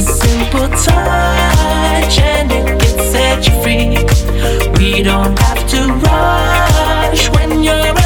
Simple touch and it you free. We don't have to rush when you're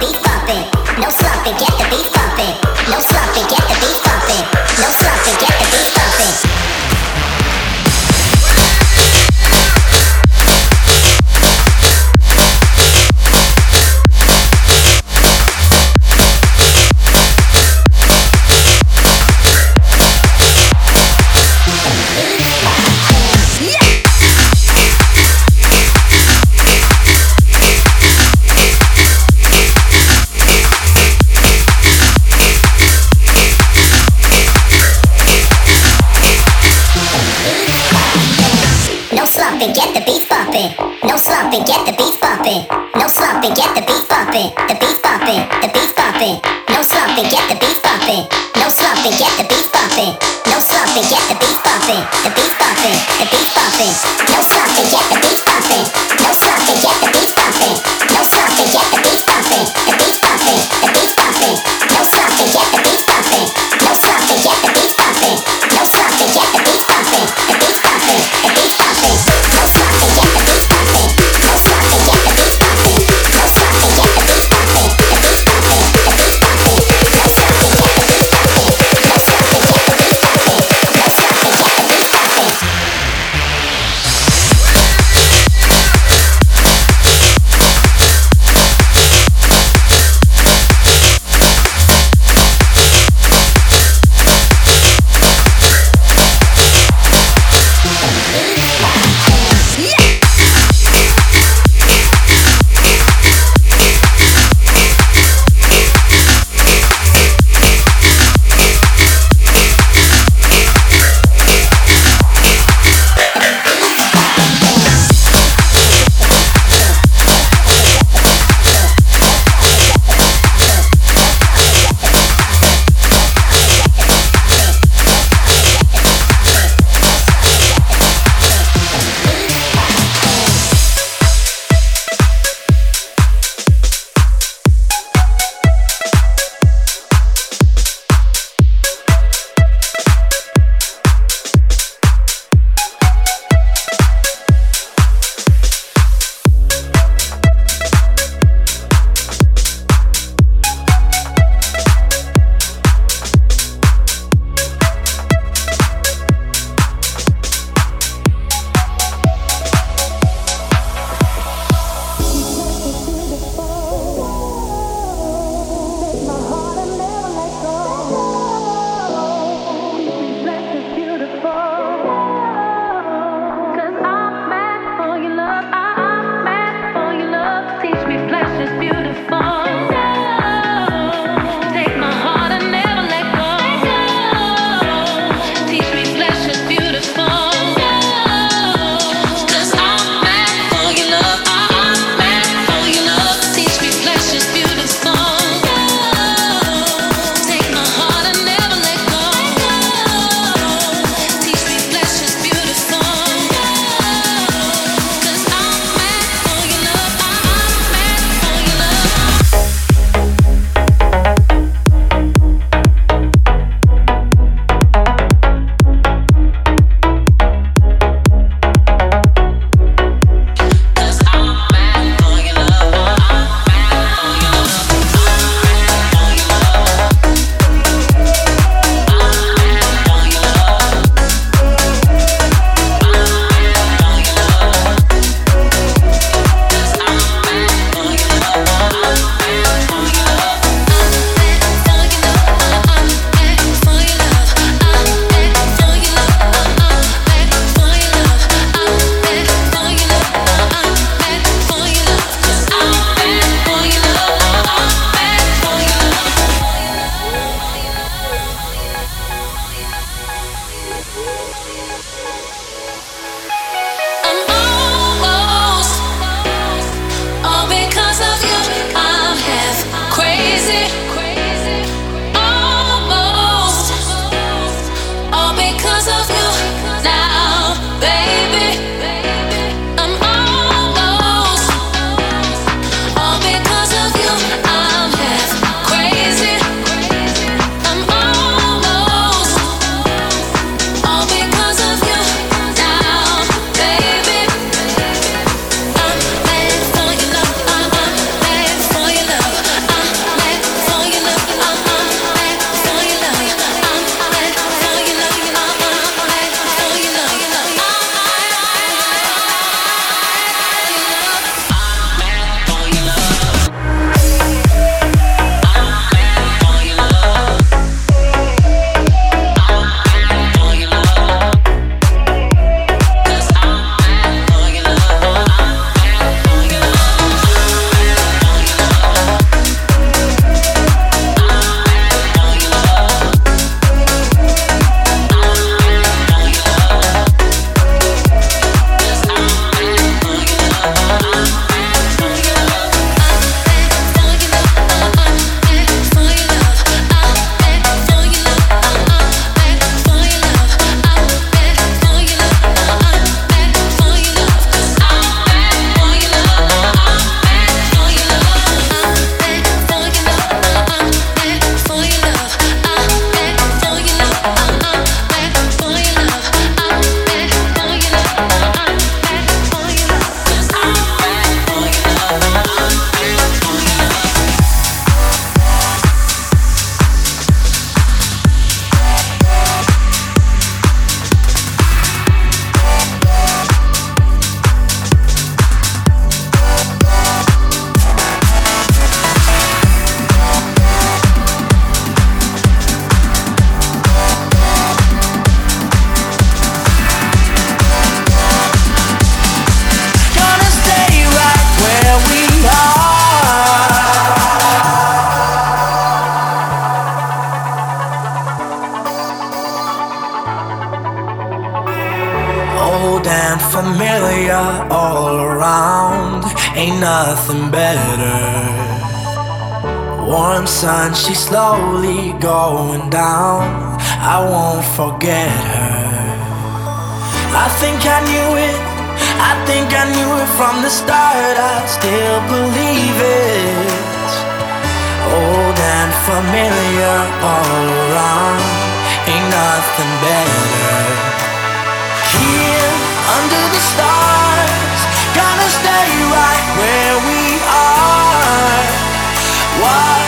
be thumping, no slumping, get slumping, get the beat bumping, the beat bumping, the beat bumping. No slumping, get the beat bumping, no slumping, get the beat bumping, no slumping, get the beat bumping, the beat bumping, the beat bumping. No slumping, get the beat. Slowly going down. I won't forget her. I think I knew it. I think I knew it from the start. I still believe it. Old and familiar all around. Ain't nothing better here under the stars. Gonna stay right where we are. Watch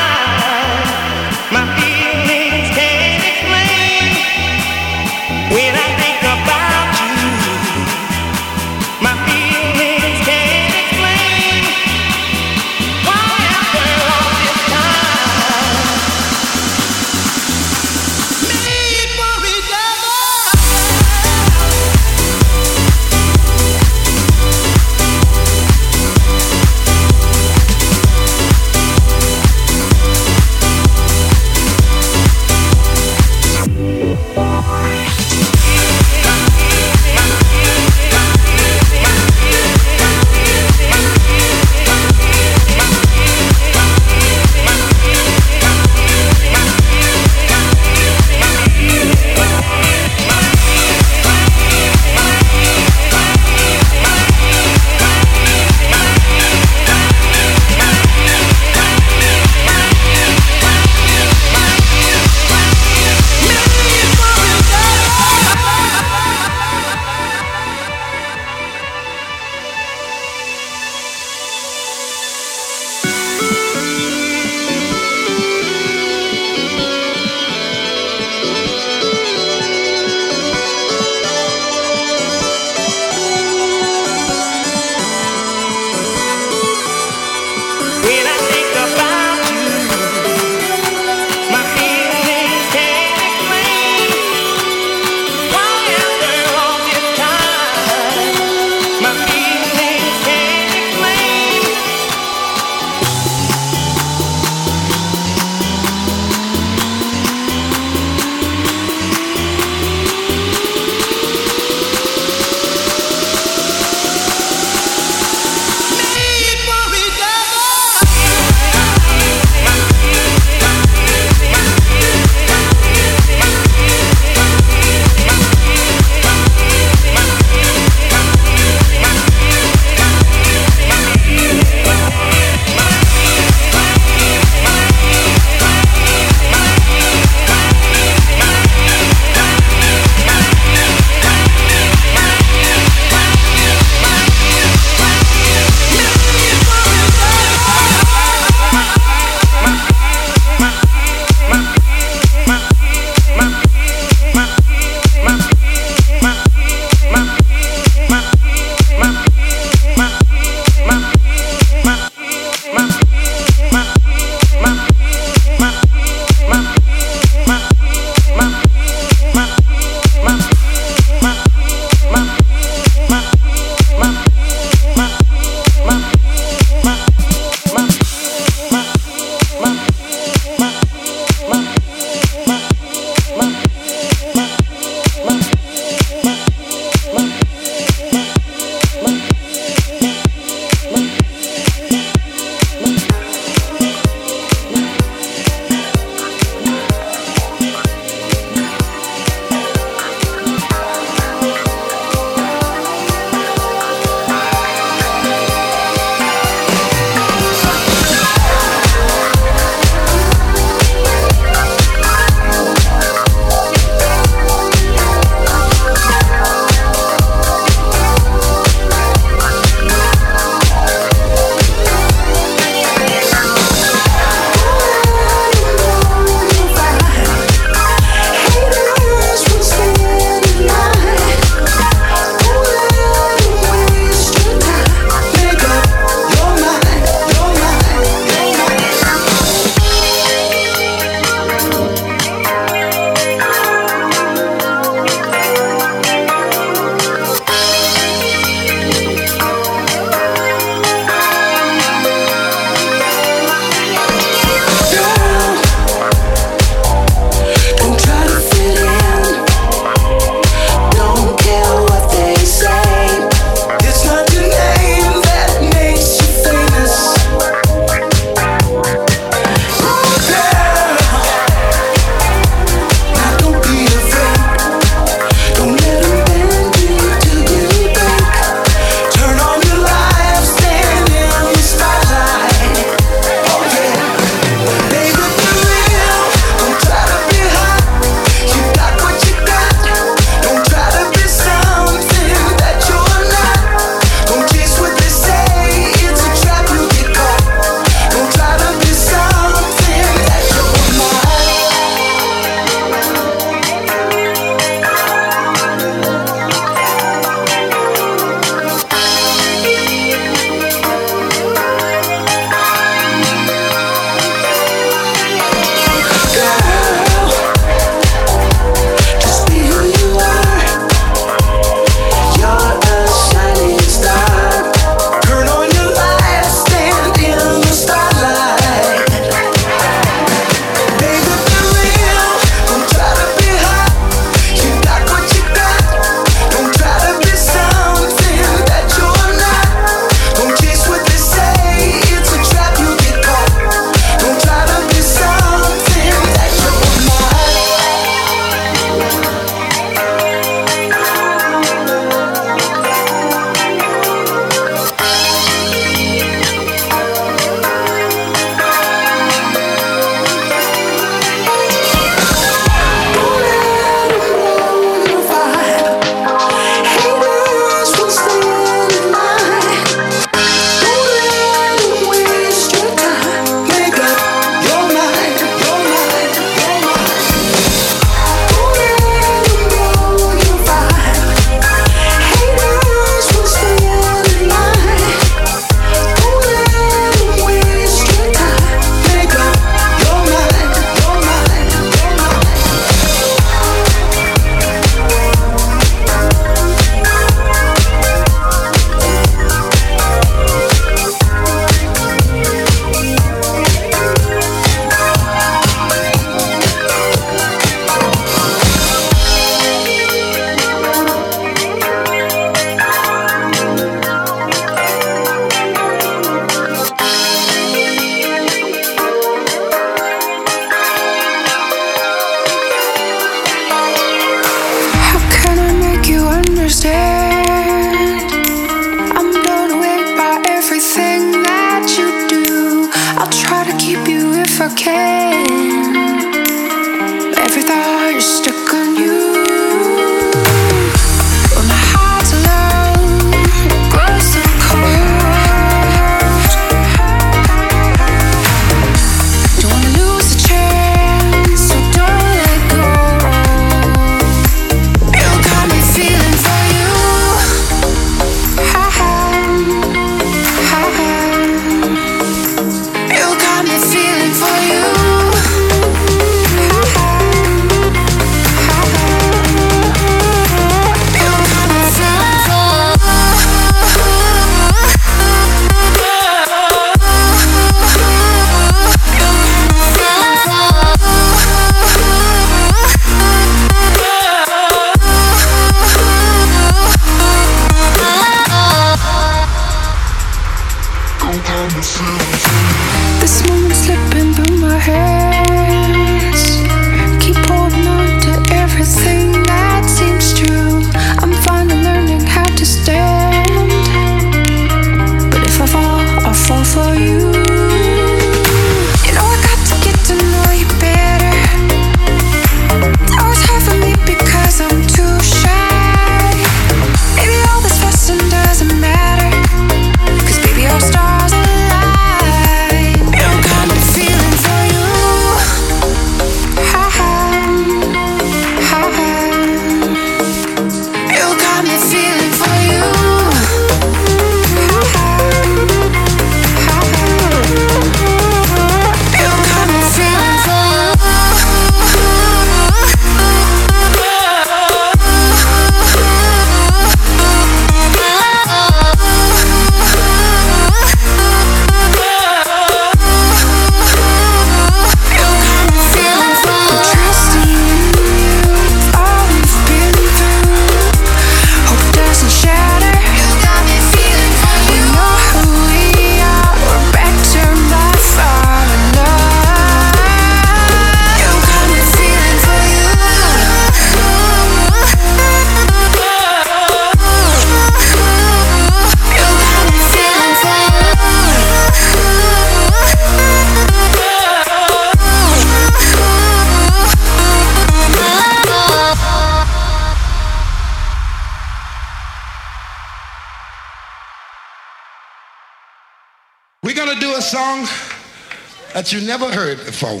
never heard before.